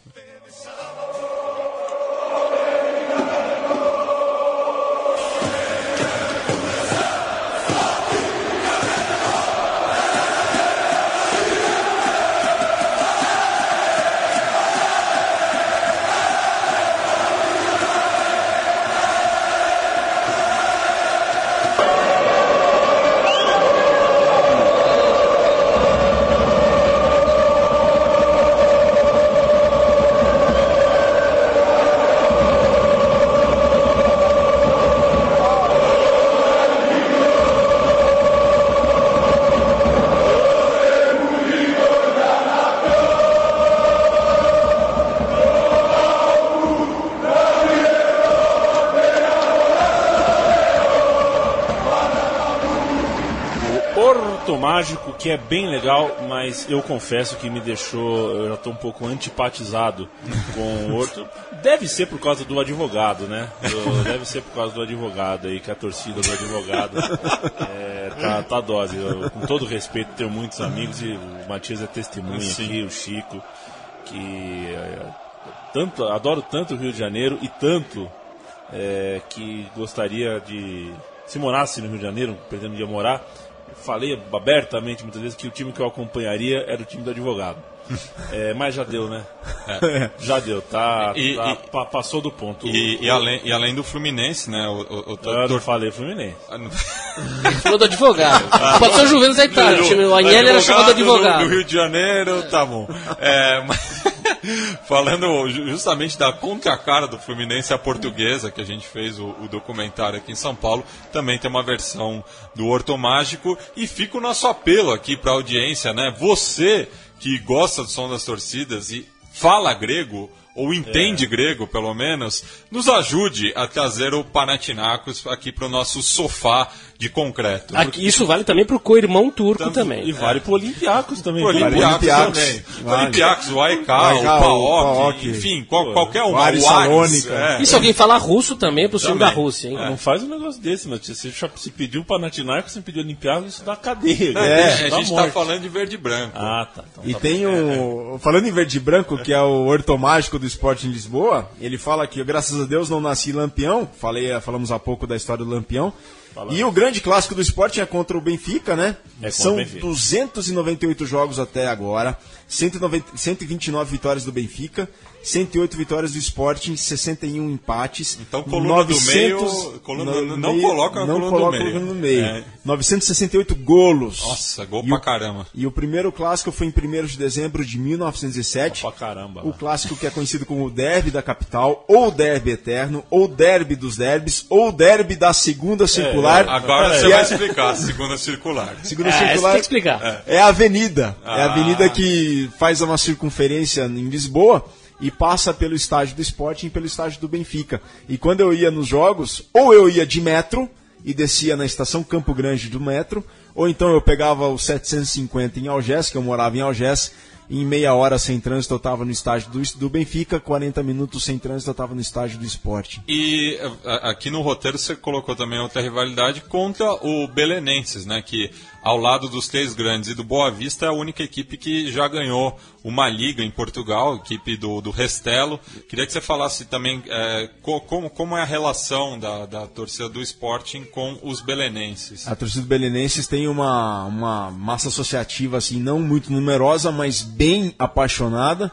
Que é bem legal, mas eu confesso que me deixou. Eu já estou um pouco antipatizado com o Horto. Deve ser por causa do advogado, né? Do- deve ser por causa do advogado aí, que a torcida do advogado é, tá, tá dose. Eu, com todo respeito, tenho muitos amigos e o Matias é testemunha aqui, o Chico, que é, tanto, adoro tanto o Rio de Janeiro e tanto é, que gostaria de. Se morasse no Rio de Janeiro, pretendo ia morar, falei abertamente muitas vezes que o time que eu acompanharia era o time do advogado. É, mas já deu, né? Já deu, tá. E- tá- e- pa- passou do ponto. E, e além, e além do Fluminense, né? O, o, o Eu não falei Fluminense. Falou do advogado. Pode ser o Juventus da Itália. O, time, o Agnelli era chamado de advogado. Do, do Rio de Janeiro, tá bom. É, mas- falando ju- justamente da contracara do Fluminense a portuguesa, que a gente fez o, o documentário aqui em São Paulo, também tem uma versão do Horto Mágico. E fica o nosso apelo aqui para a audiência, né? Você que gosta do som das torcidas e fala grego, ou entende grego, pelo menos, nos ajude a trazer o Panathinaikos aqui para o nosso sofá de concreto. Aqui, isso vale também pro co-irmão turco também. E vale pro Olympiacos também. O? Olympiacos Olympiacos. também. O Vale. Olympiacos, o AEK, o o PAOK, enfim, qual- qualquer um. o o Salônica. é. E se alguém falar russo também, pro time da Também. Rússia, hein? Não faz um negócio desse, meu tio. Você já se pediu o Panathinaikos, você pediu o Olympiacos, isso dá cadeia. cara. É, Isso a gente está falando de verde e branco. Ah, tá. Então E tá tem o. Falando em verde e branco, que é o ortomágico do esporte em Lisboa, ele fala que, graças a Deus, não nasci lampião. Falei, falamos há pouco da história do lampião. E o grande clássico do esporte é contra o Benfica, né? É São Benfica. 298 jogos até agora, 190, 129 vitórias do Benfica, 108 vitórias do Sporting, 61 empates. Então, coluna do meio, coluna- no não coloca a não coluna do coloca a meio. coluna no meio. É. 968 golos. Nossa, gol E pra o- caramba. E o primeiro clássico foi em 1 de dezembro de 1907. Pra caramba. O clássico que é conhecido como o derby da capital, ou derby eterno, ou derby dos derbys, ou derby da segunda circular. Agora Peraí. você vai é- explicar, segunda circular. Segunda É, você tem circular que explicar. é a avenida. É a Ah. avenida que faz uma circunferência em Lisboa e passa pelo estádio do Sporting e pelo estádio do Benfica. E quando eu ia nos jogos, ou eu ia de metro e descia na estação Campo Grande do metro, ou então eu pegava o 750 em Algés, que eu morava em Algés, em meia hora sem trânsito eu estava no estádio do, do Benfica, 40 minutos sem trânsito eu estava no estádio do Sporting. E aqui no roteiro você colocou também outra rivalidade contra o Belenenses, né? Que ao lado dos três grandes e do Boa Vista é a única equipe que já ganhou uma liga em Portugal, equipe do, do Restelo. Queria que você falasse também é, co- como, como é a relação da, da torcida do Sporting com os belenenses. A torcida do Belenenses tem uma, uma massa associativa assim não muito numerosa, mas bem apaixonada.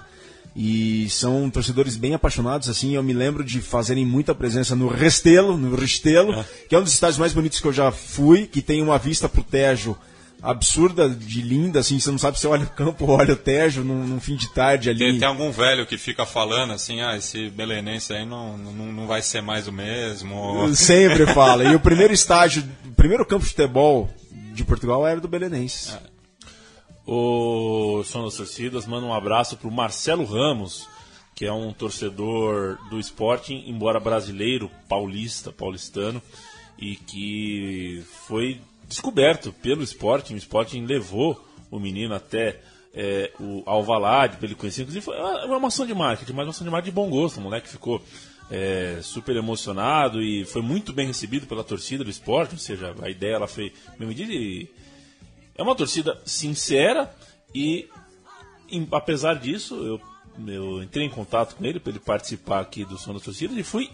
E são torcedores bem apaixonados, assim, eu me lembro de fazerem muita presença no Restelo, no Restelo, que é um dos estádios mais bonitos que eu já fui, que tem uma vista pro Tejo absurda, de linda, assim, você não sabe se olha o campo ou olha o Tejo num, num fim de tarde ali. Tem, tem algum velho que fica falando assim, ah, esse belenense aí não, não, não vai ser mais o mesmo. Sempre fala. E o primeiro estádio, o primeiro campo de futebol de Portugal era do Belenenses. O Som das Torcidas manda um abraço pro Marcelo Ramos, que é um torcedor do Sporting, embora brasileiro, paulista, paulistano, e que foi descoberto pelo Sporting. O Sporting levou o menino até é, o Alvalade, para ele conhecer. Inclusive, foi uma, ação de marketing, mas uma ação de marketing de bom gosto. O moleque ficou é, super emocionado e foi muito bem recebido pela torcida do esporte. Ou seja, a ideia ela foi bem medida é uma torcida sincera e, em- apesar disso, eu, eu entrei em contato com ele para ele participar aqui do Som da Torcida e fui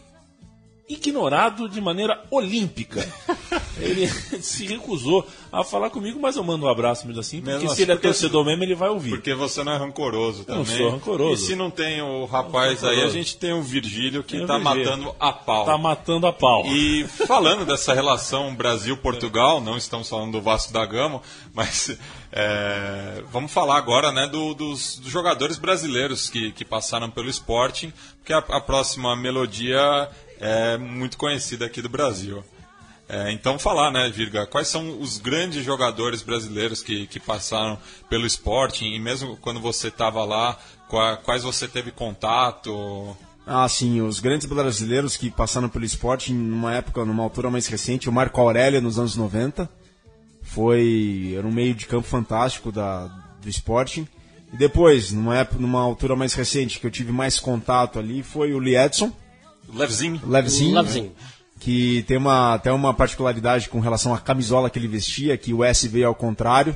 ignorado de maneira olímpica. ele se recusou a falar comigo, mas eu mando um abraço mesmo assim, porque Mesmo se assim, ele é porque- torcedor mesmo, ele vai ouvir. Porque você não é rancoroso Eu não também. sou rancoroso. E se não tem o rapaz aí, a gente tem o Virgílio que tá Virgílio. matando a pau. Tá matando a pau. E falando dessa relação Brasil-Portugal, não estamos falando do Vasco da Gama, mas é, vamos falar agora né, do- dos, dos jogadores brasileiros que, que passaram pelo Sporting, porque a, a próxima melodia é muito conhecida aqui do Brasil. É, então falar, né, Virga, quais são os grandes jogadores brasileiros que, que passaram pelo Sporting e mesmo quando você estava lá, qua- quais você teve contato? Ah, sim, os grandes brasileiros que passaram pelo esporte numa época, numa altura mais recente, o Marco Aurélio nos anos 90, foi era um meio de campo fantástico da, do Sporting. E depois, numa, época, numa altura mais recente, que eu tive mais contato ali, foi o Liedson, Levezinho? Levezinho, Levezinho. que tem uma, até uma particularidade com relação à camisola que ele vestia, que o S veio ao contrário,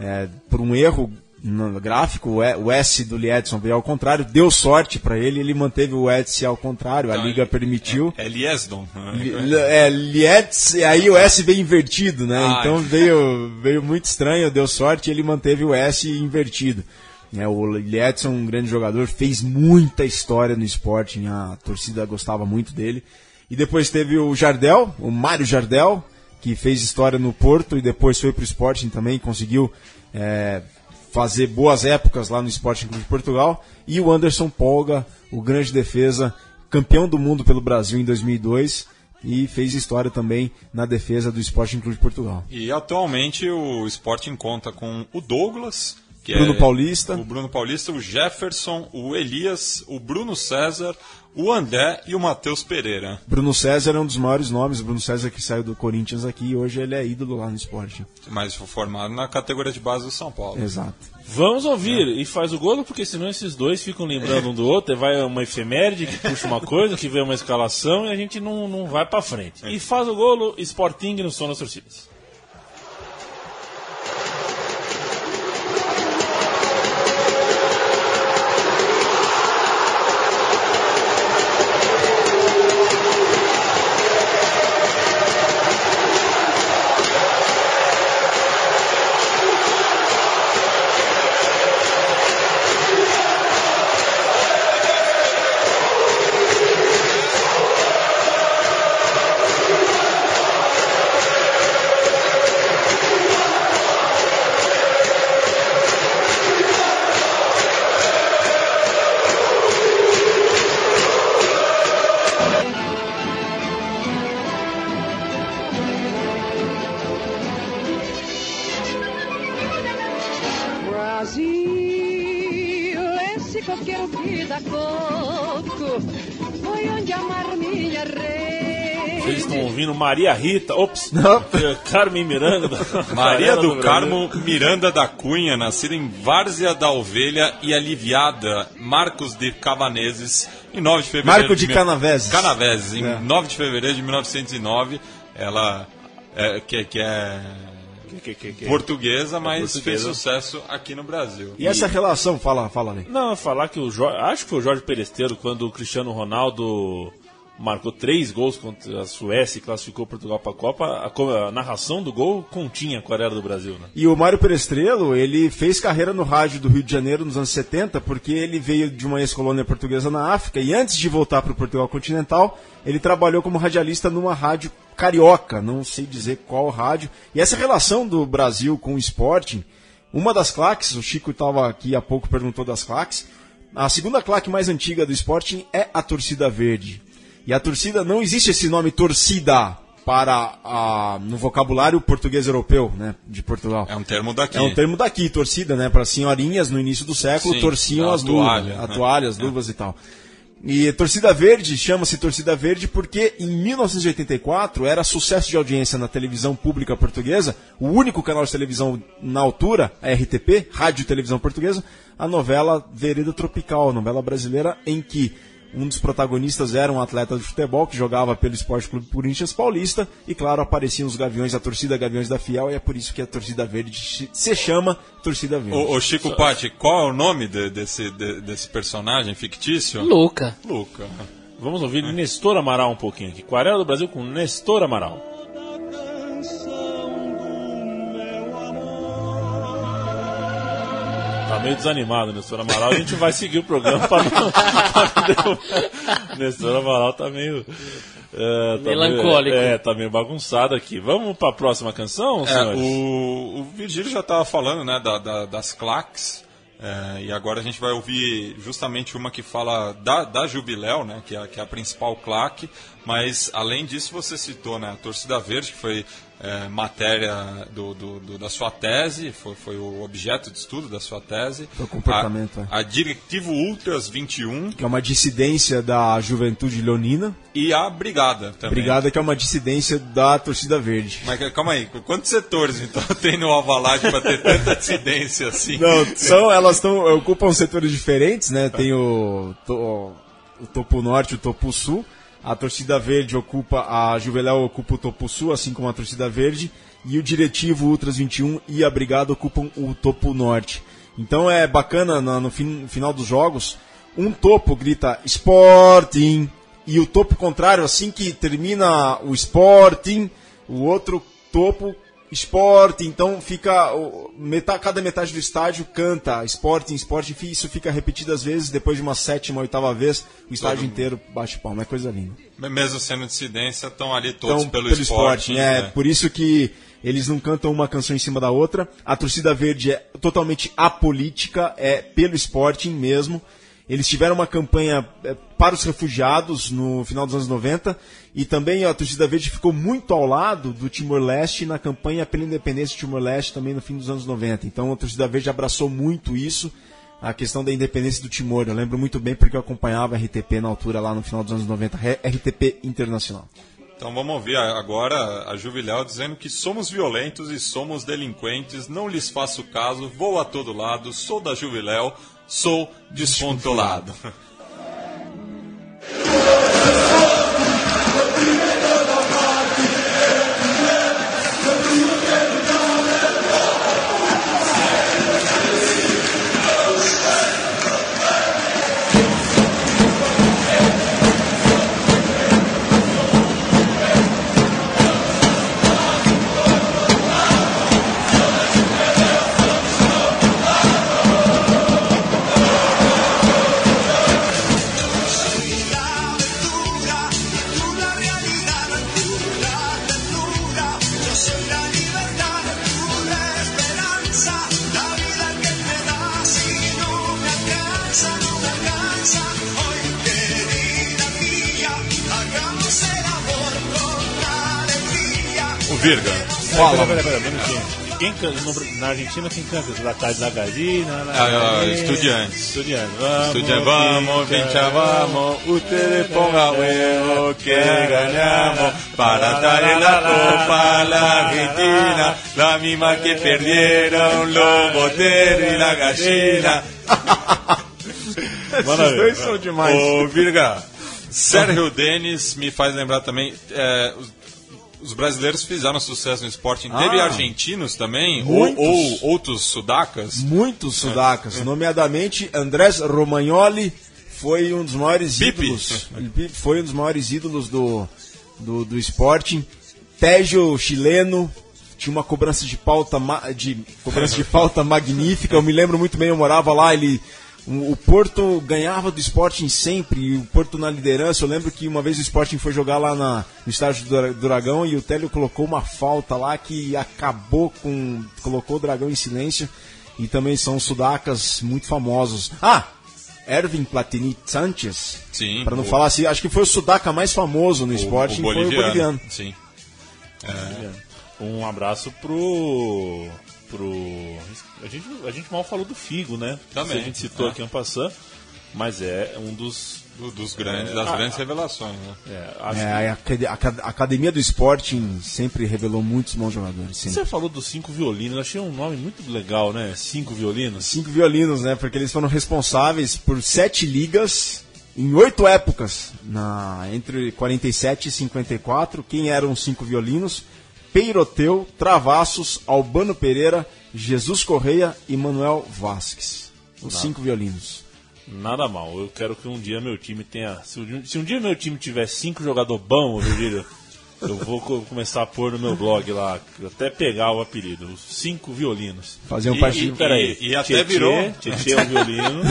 é, por um erro no gráfico, o S do Liedson veio ao contrário, deu sorte para ele, ele manteve o S ao contrário, a Então, liga é- permitiu. É Liesdon. Li- É, Lietz, e aí o S veio invertido, né? Ah, então é. veio, veio muito estranho, deu sorte e ele manteve o S invertido. É, o Lietson, um grande jogador, fez muita história no Sporting, a torcida gostava muito dele. E depois teve o Jardel, o Mário Jardel, que fez história no Porto e depois foi para o Sporting também, conseguiu é, fazer boas épocas lá no Sporting Clube de Portugal. E o Anderson Polga, o grande defesa, campeão do mundo pelo Brasil em 2002 e fez história também na defesa do Sporting Clube de Portugal. E atualmente o Sporting conta com o Douglas, Bruno é Paulista. o Bruno Paulista, o Jefferson, o Elias, o Bruno César, o André e o Matheus Pereira. Bruno César é um dos maiores nomes, Bruno César que saiu do Corinthians aqui e hoje ele é ídolo lá no Sporting. Mas foi formado na categoria de base do São Paulo. Exato. Vamos ouvir e faz o golo, porque senão esses dois ficam lembrando um do outro, e vai uma efeméride que puxa uma coisa, que vem uma escalação e a gente não, não vai pra frente. E faz o golo Sporting no som das torcidas. Rita, ops, Não. Carmen Miranda. da Maria do. Carmo Miranda da Cunha, nascida em Várzea da Ovelha e aliviada Marcos de Cavaneses, em 9 de fevereiro. Marco de mil- Canaveses. Canaveses, em É. 9 de fevereiro de 1909. Ela é, que, que é Que- que- que- portuguesa, mas fez portuguesa. sucesso aqui no Brasil. E essa relação, fala, fala ali. Não, falar que o Jorge, acho que foi o Jorge Peresteiro quando o Cristiano Ronaldo marcou três gols contra a Suécia e classificou Portugal para a Copa, a, narração do gol continha a aquarela do Brasil, né? E o Mário Perestrelo, ele fez carreira no rádio do Rio de Janeiro nos anos 70, porque ele veio de uma ex-colônia portuguesa na África e antes de voltar para o Portugal continental, ele trabalhou como radialista numa rádio carioca, não sei dizer qual rádio. E essa relação do Brasil com o Sporting, uma das claques, o Chico estava aqui há pouco perguntou das claques, a segunda claque mais antiga do Sporting é a torcida verde. E a torcida, não existe esse nome torcida para a, no vocabulário português europeu, né, de Portugal. É um termo daqui. É um termo daqui, torcida, né? Para senhorinhas no início do século Sim, torciam a as luvas, toalha, a né? toalha, as luvas e tal. E torcida verde chama-se torcida verde porque em 1984 era sucesso de audiência na televisão pública portuguesa, o único canal de televisão na altura, a RTP, Rádio e Televisão Portuguesa, a novela Vereda Tropical, a novela brasileira em que um dos protagonistas era um atleta de futebol que jogava pelo Esporte Clube Corinthians Paulista e, claro, apareciam os Gaviões, a torcida Gaviões da Fiel, e é por isso que a torcida verde se chama torcida verde. Ô, ô Chico Patti, qual é o nome de- desse, de- desse personagem fictício? Luca. Luca. Vamos ouvir Nestor Amaral um pouquinho aqui. Aquarela do Brasil com Nestor Amaral. Tá meio desanimado, Nestor Amaral. A gente vai seguir o programa para não, pra não. Nestor Amaral tá meio. é, tá Melancólico. Meio, é, tá meio bagunçado aqui. Vamos para a próxima canção, É, senhores? o, o Virgílio já estava falando né, da- da- das claques. é, e agora a gente vai ouvir justamente uma que fala da, da Jubiléu, né, que, é, que é a principal claque. Mas além disso, você citou né, a Torcida Verde, que foi é, matéria do, do- do- da sua tese, foi, foi o objeto de estudo da sua tese. Foi o comportamento, é. A, a Diretivo Ultras 21 Que é uma dissidência da juventude leonina. e a Brigada também. Brigada, que é uma dissidência da torcida verde. Mas calma aí, quantos setores então tem no Alvalade para ter tanta dissidência assim? Não, são, elas tão, ocupam setores diferentes, né? Tem o, to- o topo norte e o topo sul. A torcida verde ocupa, a Juveléu ocupa o topo sul, assim como a torcida verde. E o diretivo Ultras 21 e a Brigada ocupam o topo norte. Então é bacana na- no, no final dos jogos, um topo grita Sporting e o topo contrário, assim que termina o Sporting, o outro topo Esporte, então fica. Metade, cada metade do estádio canta Sporting, Sporting, fi- isso fica repetido às vezes, depois de uma sétima, oitava vez, o estádio inteiro bate palma, é coisa linda. Mesmo sendo dissidência, estão ali todos Então, pelo, esporte. é, né? por isso que eles não cantam uma canção em cima da outra. A torcida verde é totalmente apolítica, é pelo Sporting mesmo. Eles tiveram uma campanha é, para os refugiados no final dos anos 90 e também a torcida verde ficou muito ao lado do Timor-Leste na campanha pela independência do Timor-Leste também no fim dos anos 90. Então a torcida verde abraçou muito isso, a questão da independência do Timor. Eu lembro muito bem porque eu acompanhava a RTP na altura lá no final dos anos 90, Re- RTP Internacional. Então vamos ouvir agora a Juvilhal dizendo que somos violentos e somos delinquentes, não lhes faço caso, vou a todo lado, sou da Juviléu, sou descontrolado. No- na Argentina, quem canta? Da Casa da Gallina? Ah, ah, Estudiantes. Estudiantes. Vamos, Estudiantes, vamos, pincha, vamos, ustedes ponga huevo que ganamos para dar la copa a la Argentina, la misma que perdieron los boteros y la gallina. Maravilha. dois são demais. Ô, Virga, Sérgio Denis me faz lembrar também. é, os, os brasileiros fizeram sucesso no esporte. Teve Ah. argentinos também? Ou, Muitos. ou outros sudacas? Muitos sudacas, nomeadamente Andrés Romagnoli foi um dos maiores Pipi. ídolos. Foi um dos maiores ídolos do, do, do Sporting. Tejo chileno tinha uma cobrança de pauta de cobrança de falta magnífica. Eu me lembro muito bem, eu morava lá, ele o o Porto ganhava do Sporting sempre, e o Porto na liderança. Eu lembro que uma vez o Sporting foi jogar lá na, no estádio do Dra- do Dragão e o Télio colocou uma falta lá que acabou com. colocou o Dragão em silêncio. E também são sudacas muito famosos. Ah! Ervin Platini Sanchez. Sim. Para não o- falar assim, acho que foi o sudaca mais famoso no Sporting, o foi o boliviano. Sim. Um abraço pro. pro. A gente, a gente mal falou do Figo, né? Também, A gente citou é. aqui um passando, mas é um dos do- dos grandes, das grandes revelações. Né? É, acho É, a, acad- a a Academia do Sporting sempre revelou muitos bons jogadores. que Sempre. você falou dos cinco violinos, eu achei um nome muito legal, né? Cinco violinos. Cinco violinos, né? Porque eles foram responsáveis por sete ligas em oito épocas, na, entre 47 e 54. Quem eram os cinco violinos? Peiroteu, Travassos, Albano Pereira, Jesus Correia e Manuel Vasques. Os cinco violinos. Nada mal. Eu quero que um dia meu time tenha. Se um, se um dia meu time tiver cinco jogador bom, Virgílio, eu vou co- começar a pôr no meu blog lá, até pegar o apelido. Os cinco violinos. Fazer um E- partido. e- Peraí. e até Tietê, virou. Tietê é um violino.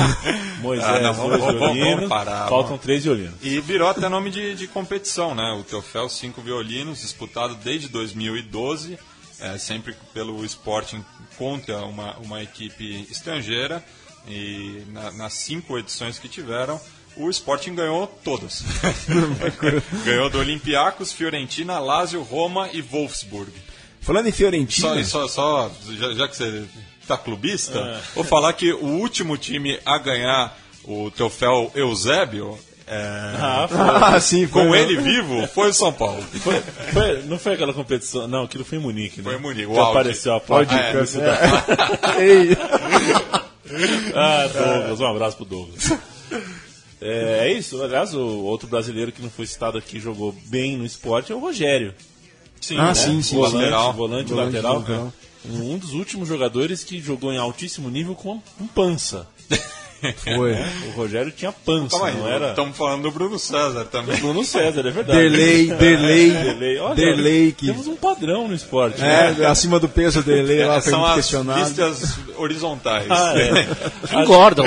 Moisés, Ah, não, vamos- dois vamos- vamos violinos. parar, faltam vamos. três violinos. E virou até nome de, de competição, né? O troféu Cinco Violinos, disputado desde 2012, é, sempre pelo Sporting contra uma, uma equipe estrangeira. E na- nas cinco edições que tiveram, o Sporting ganhou todas. ganhou do Olympiacos, Fiorentina, Lazio, Roma e Wolfsburg. Falando em Só, Fiorentina, só, só já, já que você tá clubista, vou falar que o último time a ganhar o troféu Eusébio, é, Ah, foi. ah, sim, foi com mesmo. ele vivo, foi o São Paulo. Foi- foi- não foi aquela competição. Não, aquilo foi em Munique, né? Foi em Munique, o Que Audi. apareceu a placa de Cup, publicidade. Ei, Ah, Douglas, um abraço pro Douglas. É, é isso, aliás, o outro brasileiro que não foi citado aqui jogou bem no esporte é o Rogério. Sim, Ah, né? sim, sim, volante, lateral. volante, Volante lateral. lateral. Um dos últimos jogadores que jogou em altíssimo nível com um pança. foi. O Rogério tinha pança, Calma aí, não era? estamos falando do Bruno César também. Bruno César, é verdade. Derlei, Derlei, Derlei. Olha, Derlei que Temos um padrão no esporte. né? é acima do peso do Derlei lá foi São muito as questionado. listas horizontais. Ah, é. Engordam.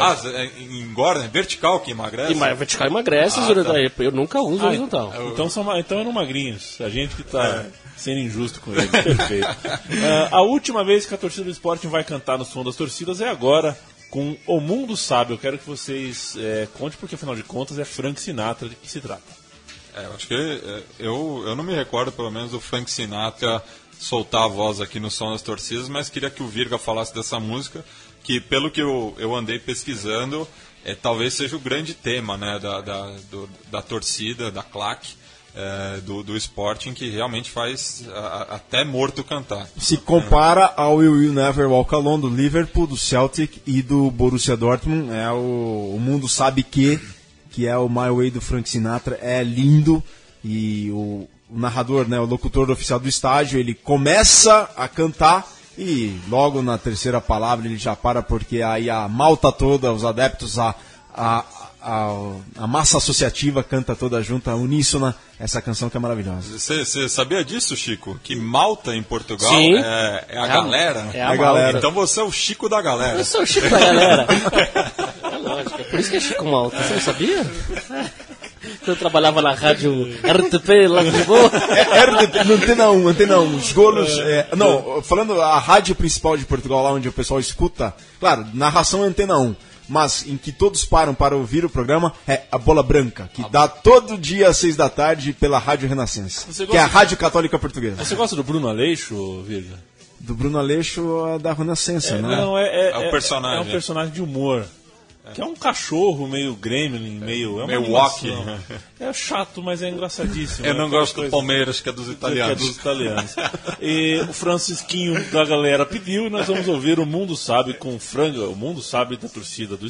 Ah, é, engorda, é vertical que emagrece? E vertical emagrece, horizontal. eu nunca uso horizontal. Então, são, ma- então eram magrinhos. A gente que tá sendo injusto com eles. Perfeito. Ah, a última vez que a torcida do esporte vai cantar no som das torcidas é agora com O Mundo Sabe. Eu quero que vocês é, contem, porque afinal de contas é Frank Sinatra de que se trata. É, eu acho que é, eu, eu não me recordo, pelo menos, do Frank Sinatra soltar a voz aqui no som das torcidas, mas queria que o Virga falasse dessa música, que pelo que eu, eu andei pesquisando, é, talvez seja o grande tema né, da, da, do- da torcida, da claque, é, do, do Sporting, que realmente faz a- até morto cantar. Se compara ao Will You Never Walk Alone do Liverpool, do Celtic e do Borussia Dortmund, é o, o mundo sabe que que é o My Way do Frank Sinatra, é lindo e o, o narrador, né, o locutor oficial do estádio, ele começa a cantar e logo na terceira palavra ele já para porque aí a malta toda, os adeptos, a, a, a, a massa associativa canta toda junta, uníssona, essa canção que é maravilhosa. Você sabia disso, Chico? Que Malta em Portugal é, é a É a- galera? é a É a galera. Então você é o Chico da galera. Eu sou o Chico da galera. É lógico, é por isso que é Chico Malta. Você não sabia? Eu trabalhava na rádio RTP lá em Lisboa. RTP, no Antena 1, Antena 1, os golos. é, não, falando a rádio principal de Portugal, lá onde o pessoal escuta, claro, narração é Antena 1, mas em que todos param para ouvir o programa é a Bola Branca, que dá todo dia às seis da tarde pela Rádio Renascença, que é a gosta- Rádio Católica Portuguesa. Você gosta do Bruno Aleixo, Virga? Do Bruno Aleixo é da Renascença, né? Não, é, é, É o personagem. É um personagem de humor. Que é um cachorro meio gremlin, meio. É Meio walkie. É chato, mas é engraçadíssimo. Eu É não aquela gosto do Palmeiras, que é dos que é italianos. dos italianos. E o Francisquinho da galera pediu e nós vamos ouvir o Mundo Sabe com Franga, o Mundo Sabe da torcida do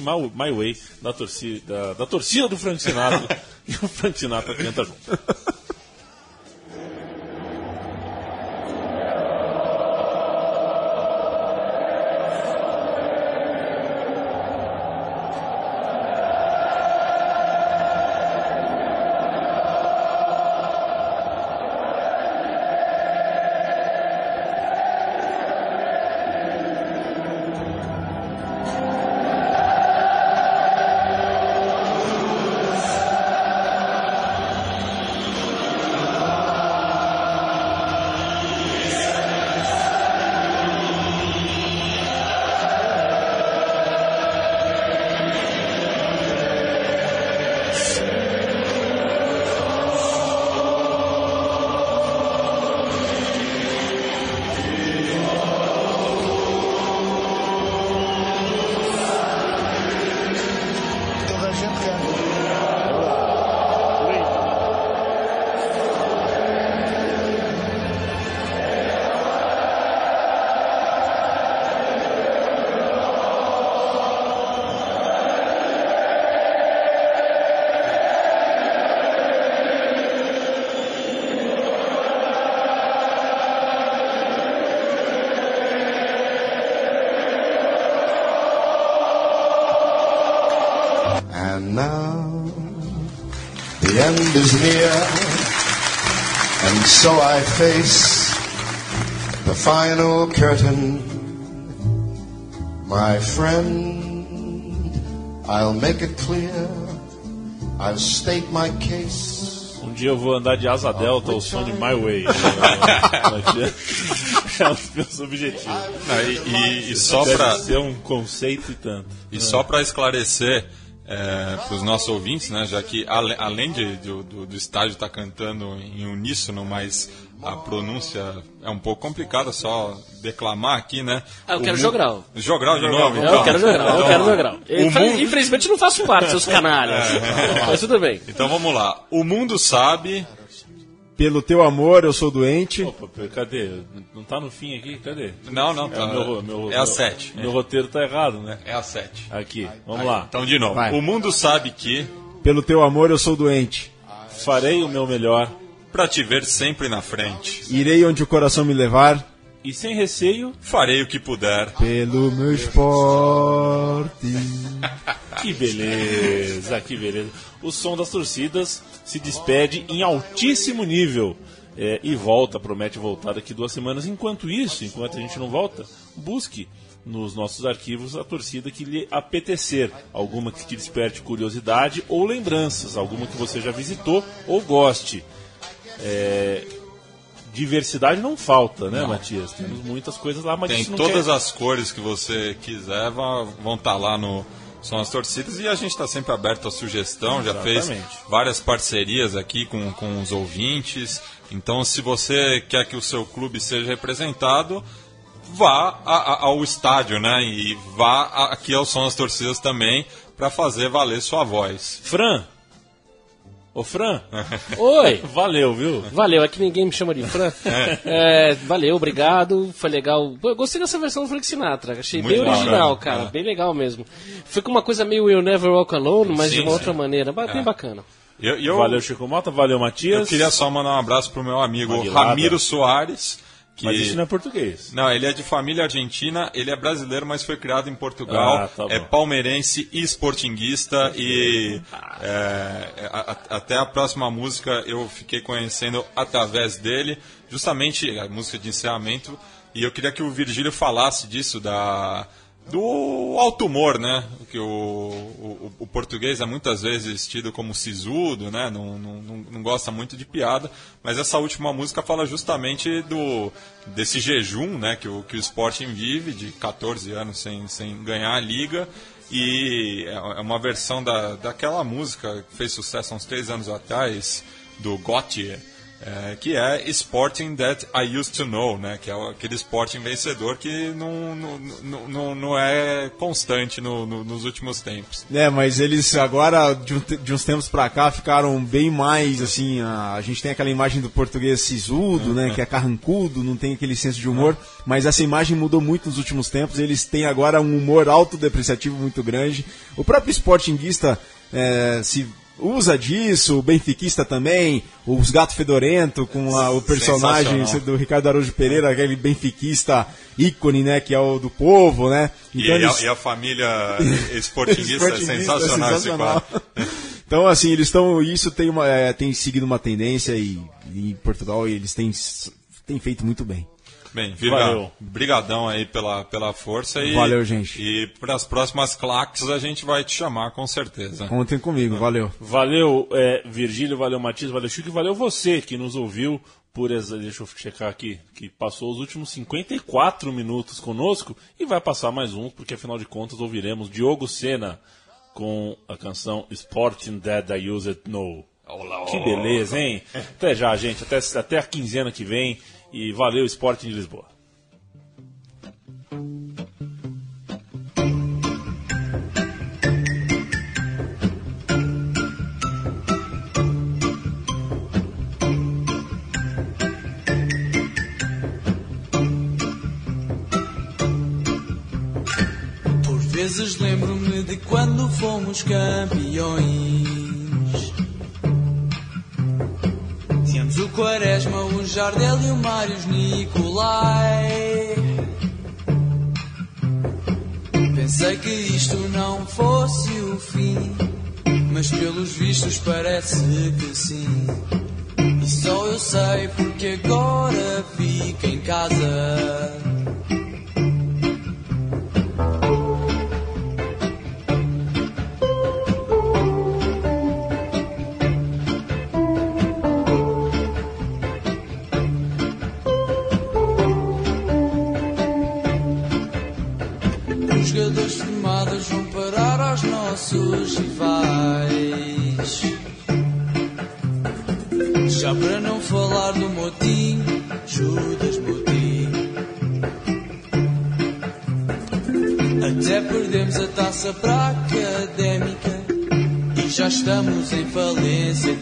My, My Way, da torcida, da, da torcida do Frank Sinatra. e o Frank Sinatra canta junto. I face the final curtain. My friend, I'll make it clear, I'll state my case. Um dia eu vou andar de asa delta ao som de My Way. é um dos meus objetivos. Não, e, e- e só Deve para ser um conceito e tanto. E só para esclarecer para os nossos ouvintes, né, já que ale- além de, do, do, do estádio estar cantando em uníssono, mas a pronúncia é um pouco complicada, só declamar aqui, né? Ah, eu quero mu- jogral. Jogral de novo? Eu então? quero jogral, eu Então, quero jogral. O mundo- Infelizmente não faço parte, seus canalhas. Mas tudo bem. Então vamos lá. O mundo sabe. Pelo teu amor, eu sou doente. Opa, cadê? Não tá no fim aqui? Cadê? Não, não, É, tá. o meu, meu, é a meu- 7. Meu roteiro tá errado, né? É a 7. Aqui, vamos lá. Então, de novo. Vai. O mundo sabe que, Pelo teu amor, eu sou doente. Farei o meu melhor pra te ver sempre na frente, Irei onde o coração me levar. E sem receio, farei o que puder. Pelo meu esporte. que beleza, que beleza. O som das torcidas se despede em altíssimo nível. é, e volta, promete voltar daqui duas semanas. Enquanto isso, enquanto a gente não volta, busque nos nossos arquivos a torcida que lhe apetecer. Alguma que te desperte curiosidade ou lembranças, alguma que você já visitou ou goste. É, diversidade não falta, né, Matias? Temos muitas coisas lá, mas Tem não todas quer... as cores que você quiser, vão estar lá no São as Torcidas e a gente está sempre aberto à sugestão, já fez Exatamente. várias parcerias aqui com, com os ouvintes. Então, se você quer que o seu clube seja representado, vá a- a- ao estádio, né? E vá a- aqui ao São das Torcidas também para fazer valer sua voz. Fran! Ô Fran, Oi. valeu, viu? Valeu, aqui ninguém me chama de Fran. É, valeu, obrigado, foi legal. Pô, eu gostei dessa versão do Frank Sinatra, achei Muito bem original, bacana, cara, é. bem legal mesmo. Foi com uma coisa meio You'll Never Walk Alone, mas Sim, de uma sim. outra maneira, bem bacana. Eu, eu, Valeu, Chico Mota, valeu, Matias. eu queria só mandar um abraço pro meu amigo Aguilada. Ramiro Soares. Que... Mas isso não é português. Não, ele é de família argentina, ele é brasileiro, mas foi criado em Portugal. Ah, tá é palmeirense e sportinguista. E é, a- a- até a próxima música eu fiquei conhecendo através dele, justamente a música de encerramento. E eu queria que o Virgílio falasse disso, da, do alto humor, né? Que o, o, o português é muitas vezes tido como sisudo, né? Não, não, não, gosta muito de piada, mas essa última música fala justamente do desse jejum, né? Que o, que o Sporting vive de 14 anos sem, sem ganhar a liga. E é é uma versão da, daquela música que fez sucesso há uns três anos atrás, do Gautier, é, que é Sporting That I Used to Know, né? Que é aquele Sporting vencedor que não, não, não, não, é constante no- no- nos últimos tempos. É, mas eles agora, de, um de uns tempos pra cá, ficaram bem mais, assim, a, a gente tem aquela imagem do português sisudo, né, que é carrancudo, não tem aquele senso de humor, mas essa imagem mudou muito nos últimos tempos, eles têm agora um humor autodepreciativo muito grande. O próprio sportinguista é, se usa disso, o benfiquista também, os Gato Fedorento, com a- o personagem do Ricardo Araújo Pereira, aquele benfiquista ícone, né, que é o do povo, né. E, eles- a, e a família esportinguista é sensacional, esse sensacional. Então, assim, eles estão. Isso tem, uma, é, tem seguido uma tendência e, e em Portugal eles têm, têm feito muito bem. Bem, Virga, Valeu. brigadão aí pela, pela força e Valeu, gente. E para as próximas claques a gente vai te chamar com certeza. Contem comigo, valeu. Valeu, é, Virgílio, valeu, Matias, valeu, Chico, e valeu você que nos ouviu por. Deixa eu checar aqui, que passou os últimos 54 minutos conosco e vai passar mais um, porque afinal de contas ouviremos Diogo Sena com a canção Sporting That I Use It No. Que beleza, hein? Até já, gente, até, até a quinzena que vem e valeu, Sporting de Lisboa. Por vezes lembro-me de quando fomos campeões. Tínhamos o Quaresma, o Jardel e o Mário Nicolai. Pensei que isto não fosse o fim, mas pelos vistos parece que sim. E só eu sei porque agora fico em casa. Nossos rivais. Já para não falar do motim, Judas Motim. Até perdemos a taça para a académica e já estamos em falência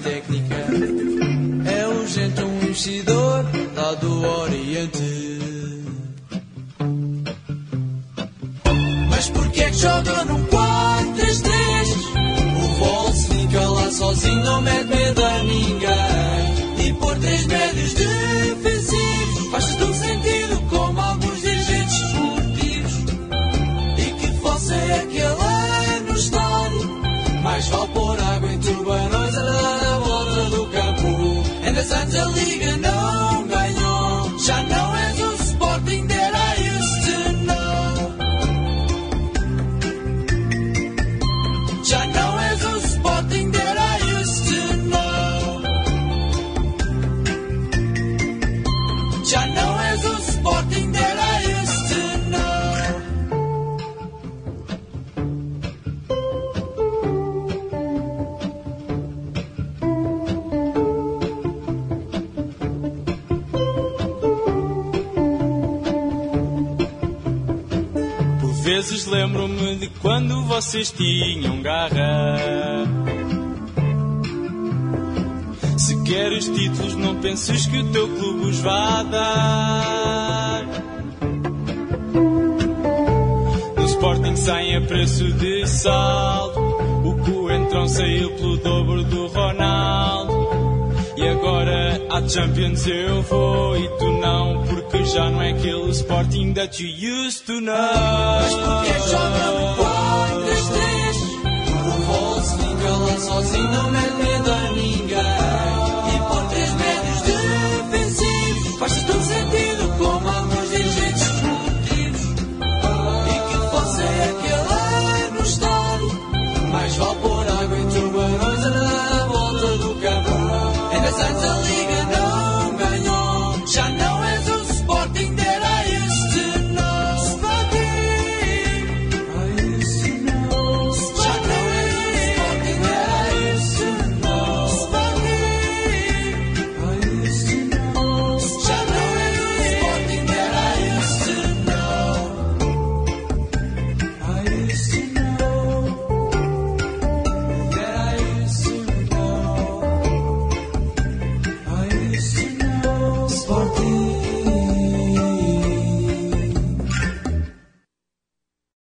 vezes lembro-me de quando vocês tinham garra. Se queres títulos, não penses que o teu clube os vá dar. No Sporting saem a preço de saldo. O Coentrão saiu pelo dobro do Ronaldo. E agora à Champions eu vou e tu não, porque já não é aquele Sporting that you used to know. Mas porque joga no 4-3-3? O Volts fica lá sozinho, não mete medo.